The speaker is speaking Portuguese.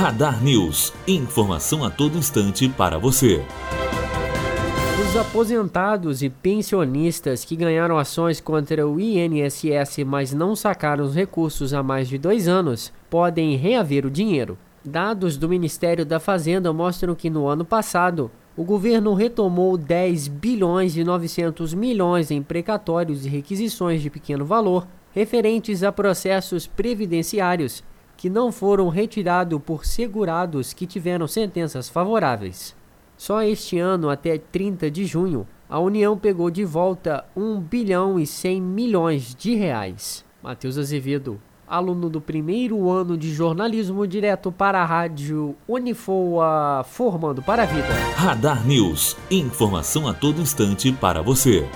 Radar News. Informação a todo instante para você. Os aposentados e pensionistas que ganharam ações contra o INSS, mas não sacaram os recursos há mais de dois anos, podem reaver o dinheiro. Dados do Ministério da Fazenda mostram que no ano passado, o governo retomou 10 bilhões e 900 milhões em precatórios e requisições de pequeno valor referentes a processos previdenciários que não foram retirados por segurados que tiveram sentenças favoráveis. Só este ano, até 30 de junho, a União pegou de volta 1 bilhão e 100 milhões de reais. Matheus Azevedo, aluno do primeiro ano de jornalismo direto para a rádio Unifoa, formando para a vida. Radar News, informação a todo instante para você.